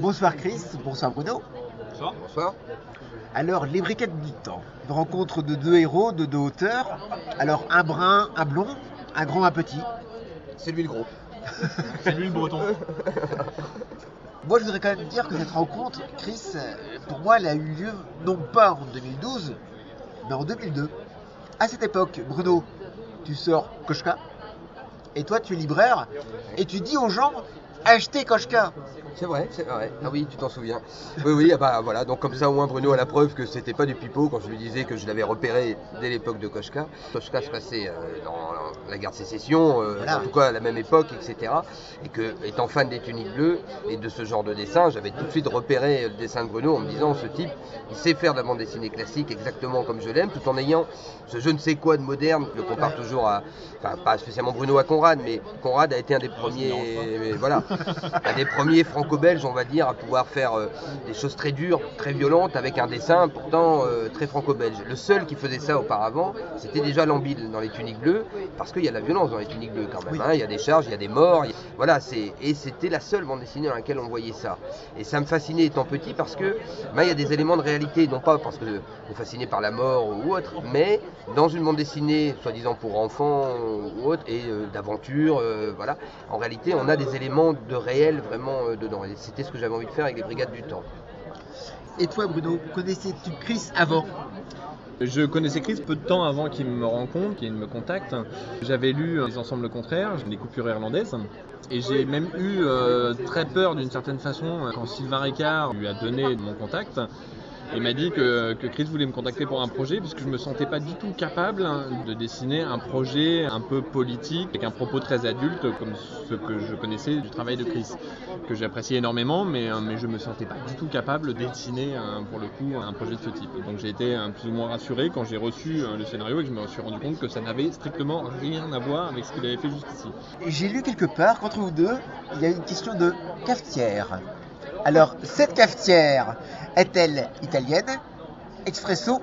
Bonsoir Chris, bonsoir Bruno. Bonsoir. Bonsoir. Alors, les briquettes du temps. Une rencontre de deux héros de deux hauteurs. Alors, un brun, un blond, un grand, un petit. C'est lui le gros. C'est lui le breton. Moi, je voudrais quand même dire que cette rencontre, Chris, pour moi, elle a eu lieu non pas en 2012, mais en 2002. À cette époque, Bruno, tu sors Koshka, et toi, tu es libraire, et tu dis aux gens, achetez Koshka. C'est vrai, c'est vrai. Ah oui, tu t'en souviens. Oui, oui, ah bah voilà. Donc comme ça, au moins Bruno a la preuve que c'était pas du pipeau quand je lui disais que je l'avais repéré dès l'époque de Koshka. Koshka se passait euh, dans la guerre de sécession, euh, Voilà. en tout cas à la même époque, etc. Et que, étant fan des tuniques bleues et de ce genre de dessin, j'avais tout de suite repéré le dessin de Bruno en me disant, ce type, il sait faire de la bande dessinée classique exactement comme je l'aime, tout en ayant ce je ne sais quoi de moderne. Je le compare toujours à, enfin pas spécialement Bruno à Conrad, mais Conrad a été un des premiers, voilà, un des premiers franco-belges, on va dire, à pouvoir faire euh, des choses très dures, très violentes, avec un dessin pourtant euh, très franco-belge. Le seul qui faisait ça auparavant, c'était déjà Lambil dans les tuniques bleues, parce qu'il y a de la violence dans les tuniques bleues quand même. Hein. Il y a des charges, il y a des morts, y voilà, c'est et c'était la seule bande dessinée dans laquelle on voyait ça. Et ça me fascinait étant petit parce que ben, il y a des éléments de réalité, non pas parce que on est fasciné par la mort ou autre, mais dans une bande dessinée, soi-disant pour enfants ou autre, et euh, d'aventure, voilà. En réalité, on a des éléments de réel vraiment euh, dedans. Et c'était ce que j'avais envie de faire avec les Brigades du Temps. Et toi, Bruno, connaissais-tu Chris avant? Je connaissais Chris peu de temps avant qu'il me rencontre, qu'il me contacte. J'avais lu Les Ensembles Contraires, les coupures irlandaises. Et j'ai même eu euh, très peur d'une certaine façon euh, quand Sylvain Ricard lui a donné mon contact. Il m'a dit que, que Chris voulait me contacter pour un projet puisque je me sentais pas du tout capable hein, de dessiner un projet un peu politique avec un propos très adulte comme ce que je connaissais du travail de Chris que j'appréciais énormément mais, euh, mais je me sentais pas du tout capable de dessiner euh, pour le coup un projet de ce type. Donc j'ai été euh, plus ou moins rassuré quand j'ai reçu le scénario et que je me suis rendu compte que ça n'avait strictement rien à voir avec ce qu'il avait fait jusqu'ici. J'ai lu quelque part qu'entre vous deux, il y a une question de cafetière. Alors, cette cafetière est-elle italienne, expresso,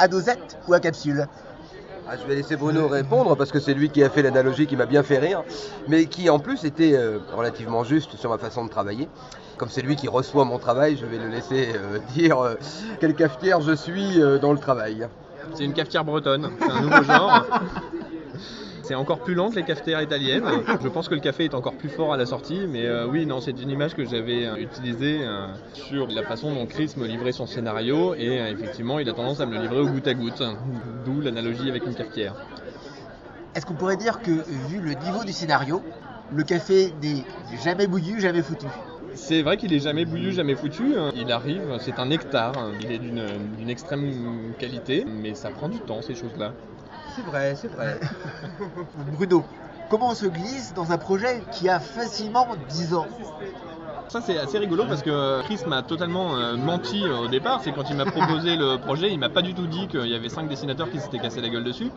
à dosette ou à capsule? Ah, je vais laisser Bruno répondre parce que c'est lui qui a fait l'analogie qui m'a bien fait rire, mais qui en plus était euh, relativement juste sur ma façon de travailler. Comme c'est lui qui reçoit mon travail, je vais le laisser euh, dire euh, quelle cafetière je suis euh, dans le travail. C'est une cafetière bretonne, c'est un nouveau genre. C'est encore plus lent que les cafetières italiennes. Je pense que le café est encore plus fort à la sortie, mais euh, oui, non, c'est une image que j'avais euh, utilisée euh, sur la façon dont Chris me livrait son scénario, et effectivement, il a tendance à me le livrer au goutte à goutte, d'où l'analogie avec une cafetière. Est-ce qu'on pourrait dire que, vu le niveau du scénario, le café n'est jamais bouillu, jamais foutu? C'est vrai qu'il est jamais bouillu, jamais foutu. Il arrive, c'est un nectar, il est d'une extrême qualité, mais ça prend du temps ces choses-là. C'est vrai, c'est vrai. Bruno, comment on se glisse dans un projet qui a facilement 10 ans Ça c'est assez rigolo parce que Chris m'a totalement euh, menti euh, au départ. C'est quand il m'a proposé le projet, il m'a pas du tout dit qu'il y avait cinq dessinateurs qui s'étaient cassé la gueule dessus.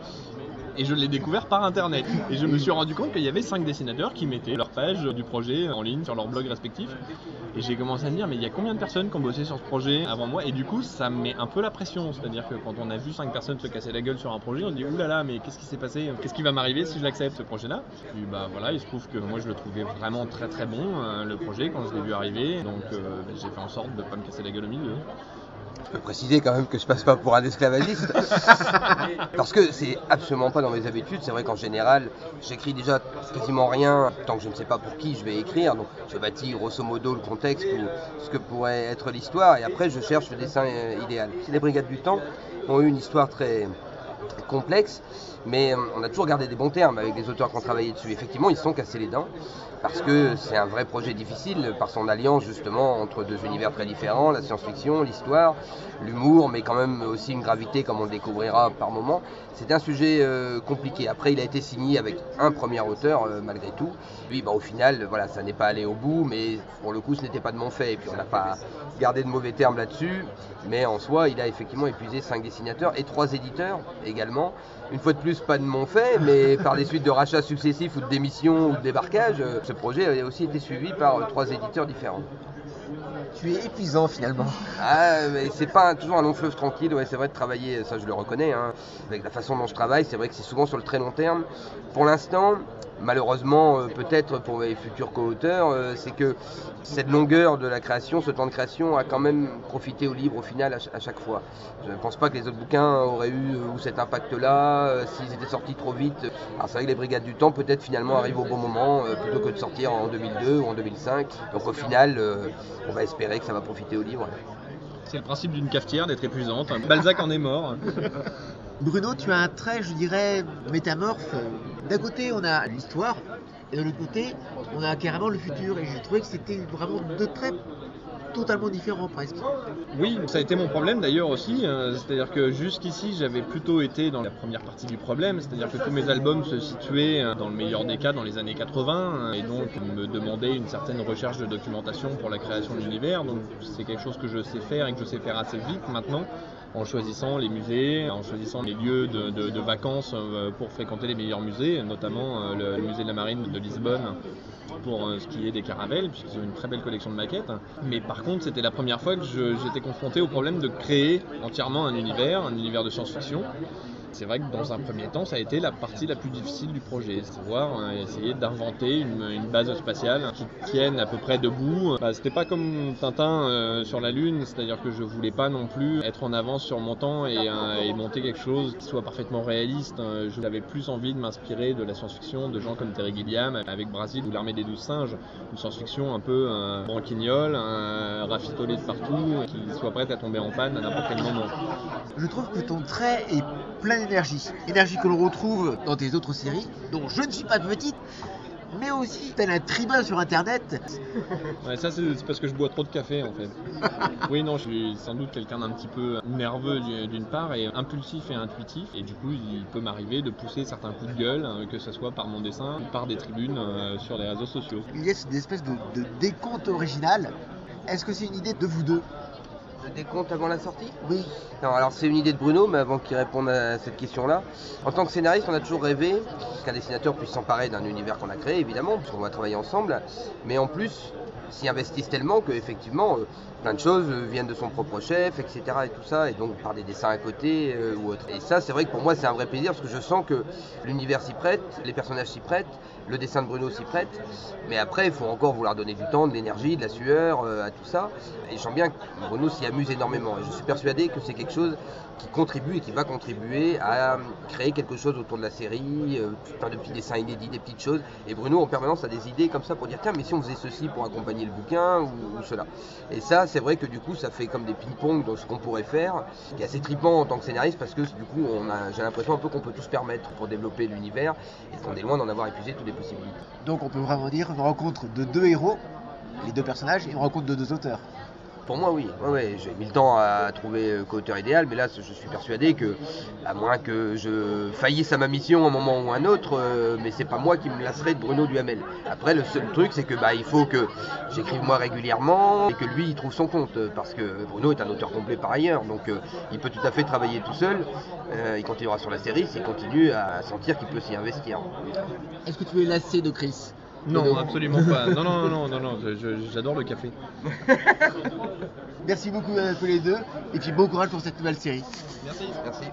Et je l'ai découvert par internet. Et je me suis rendu compte qu'il y avait cinq dessinateurs qui mettaient leur page du projet en ligne sur leur blog respectif. Et j'ai commencé à me dire, mais il y a combien de personnes qui ont bossé sur ce projet avant moi? Et du coup, ça me met un peu la pression. C'est-à-dire que quand on a vu cinq personnes se casser la gueule sur un projet, on dit, oulala, mais qu'est-ce qui s'est passé? Qu'est-ce qui va m'arriver si je l'accepte ce projet-là? Puis bah voilà, il se trouve que moi je le trouvais vraiment très très bon, euh, le projet, quand je l'ai vu arriver. Donc euh, j'ai fait en sorte de ne pas me casser la gueule au milieu. Je peux préciser quand même que je passe pas pour un esclavagiste. Parce que c'est absolument pas dans mes habitudes. C'est vrai qu'en général, j'écris déjà quasiment rien tant que je ne sais pas pour qui je vais écrire. Donc je bâtis grosso modo le contexte ou ce que pourrait être l'histoire. Et après, je cherche le dessin euh, idéal. Les Brigades du Temps ont eu une histoire très complexe, mais euh, on a toujours gardé des bons termes avec les auteurs qui ont travaillé dessus. Effectivement, ils se sont cassés les dents parce que c'est un vrai projet difficile par son alliance justement entre deux univers très différents, la science-fiction, l'histoire, l'humour, mais quand même aussi une gravité comme on le découvrira par moment. C'était un sujet euh, compliqué. Après, il a été signé avec un premier auteur euh, malgré tout. Lui, bah, au final, voilà, ça n'est pas allé au bout, mais pour le coup, ce n'était pas de mon fait. Et puis, on n'a pas gardé de mauvais termes là-dessus. Mais en soi, il a effectivement épuisé cinq dessinateurs et trois éditeurs également. Une fois de plus, pas de mon fait, mais par des suites de rachats successifs ou de démissions ou de débarquages, euh, ce projet a aussi été suivi par euh, trois éditeurs différents. Tu es épuisant finalement. Ah, mais c'est pas toujours un long fleuve tranquille, ouais, c'est vrai de travailler, ça je le reconnais, hein. avec la façon dont je travaille, c'est vrai que c'est souvent sur le très long terme. Pour l'instant, malheureusement, euh, peut-être pour mes futurs co-auteurs, euh, c'est que cette longueur de la création, ce temps de création a quand même profité au livre au final à, ch- à chaque fois. Je ne pense pas que les autres bouquins auraient eu euh, ou cet impact-là euh, s'ils étaient sortis trop vite. Alors c'est vrai que les Brigades du Temps peut-être finalement arrivent au bon moment euh, plutôt que de sortir en 2002 ou en 2005. Donc au final, euh, on va espérer que ça va profiter au livre. C'est le principe d'une cafetière d'être épuisante. Balzac en est mort. Bruno, tu as un trait, je dirais, métamorphe. D'un côté, on a l'histoire, et de l'autre côté, on a carrément le futur. Et j'ai trouvé que c'était vraiment deux traits totalement différents presque. Oui, ça a été mon problème d'ailleurs aussi. euh, C'est-à-dire que jusqu'ici, j'avais plutôt été dans la première partie du problème. C'est-à-dire que tous mes albums se situaient, euh, dans le meilleur des cas, dans les années 80. euh, Et donc, me demandaient une certaine recherche de documentation pour la création de l'univers. Donc, c'est quelque chose que je sais faire et que je sais faire assez vite maintenant. En choisissant les musées, en choisissant les lieux de, vacances euh, pour fréquenter les meilleurs musées, notamment euh, le, le musée de la Marine de Lisbonne pour euh, ce qui est des caravelles, puisqu'ils ont une très belle collection de maquettes. Mais par contre, c'était la première fois que j'étais confronté au problème de créer entièrement un univers, un univers de science-fiction. C'est vrai que dans un premier temps, ça a été la partie la plus difficile du projet, savoir euh, essayer d'inventer une, base spatiale qui tienne à peu près debout. Bah, C'était pas comme Tintin euh, sur la Lune, c'est-à-dire que je voulais pas non plus être en avance sur mon temps et, euh, monter quelque chose qui soit parfaitement réaliste. Euh, J'avais plus envie de m'inspirer de la science-fiction de gens comme Terry Gilliam avec Brasil ou l'armée des douze singes, une science-fiction un peu euh, branquignole, euh, rafistolée de partout, qui soit prête à tomber en panne à n'importe quel moment. Je trouve que ton trait est plein d'énergie. Énergie que l'on retrouve dans tes autres séries, dont je ne suis pas petite, mais aussi tel un tribun sur internet. Ouais, ça c'est parce que je bois trop de café en fait. Oui, non, je suis sans doute quelqu'un d'un petit peu nerveux du- d'une part et impulsif et intuitif. Et du coup, il peut m'arriver de pousser certains coups de gueule, euh, que ce soit par mon dessin ou par des tribunes euh, sur les réseaux sociaux. Il y a cette espèce de, de décompte original. Est-ce que c'est une idée de vous deux? Le décompte avant la sortie? Oui. Non, alors c'est une idée de Bruno, mais avant qu'il réponde à cette question-là, en tant que scénariste, on a toujours rêvé qu'un dessinateur puisse s'emparer d'un univers qu'on a créé, évidemment, parce qu'on va travailler ensemble, mais en plus s'y investissent tellement que effectivement euh, plein de choses euh, viennent de son propre chef, etc. et tout ça, et donc par des dessins à côté euh, ou autre. Et ça, c'est vrai que pour moi, c'est un vrai plaisir parce que je sens que l'univers s'y prête, les personnages s'y prêtent, le dessin de Bruno s'y prête, mais après, il faut encore vouloir donner du temps, de l'énergie, de la sueur euh, à tout ça. Et je sens bien que Bruno s'y amuse énormément. Et je suis persuadé que c'est quelque chose qui contribue et qui va contribuer à créer quelque chose autour de la série, euh, de petits dessins inédits, des petites choses. Et Bruno, en permanence, a des idées comme ça pour dire tiens, mais si on faisait ceci pour accompagner le bouquin ou, cela. Et ça, c'est vrai que du coup, ça fait comme des ping-pong dans ce qu'on pourrait faire, est assez trippant en tant que scénariste parce que du coup, j'ai l'impression un peu qu'on peut tout se permettre pour développer l'univers et qu'on est loin d'en avoir épuisé toutes les Donc on peut vraiment dire une rencontre de deux héros, les deux personnages, et une rencontre de deux auteurs. Pour moi, oui. J'ai mis le temps à trouver co-auteur idéal, mais là, je suis persuadé que, à moins que je faillisse à ma mission à un moment ou un autre, euh, mais c'est pas moi qui me lasserai de Bruno Duhamel. Après, le seul truc, c'est que bah, il faut que j'écrive moi régulièrement et que lui, il trouve son compte, euh, parce que Bruno est un auteur complet par ailleurs, donc euh, il peut tout à fait travailler tout seul. Euh, il continuera sur la série s'il continue à sentir qu'il peut s'y investir. Est-ce que tu es lassé de Chris? Non, absolument pas. Non, non, non, non, non, j'adore le café. Merci beaucoup à tous les deux, et puis bon courage pour cette nouvelle série. Merci. Merci.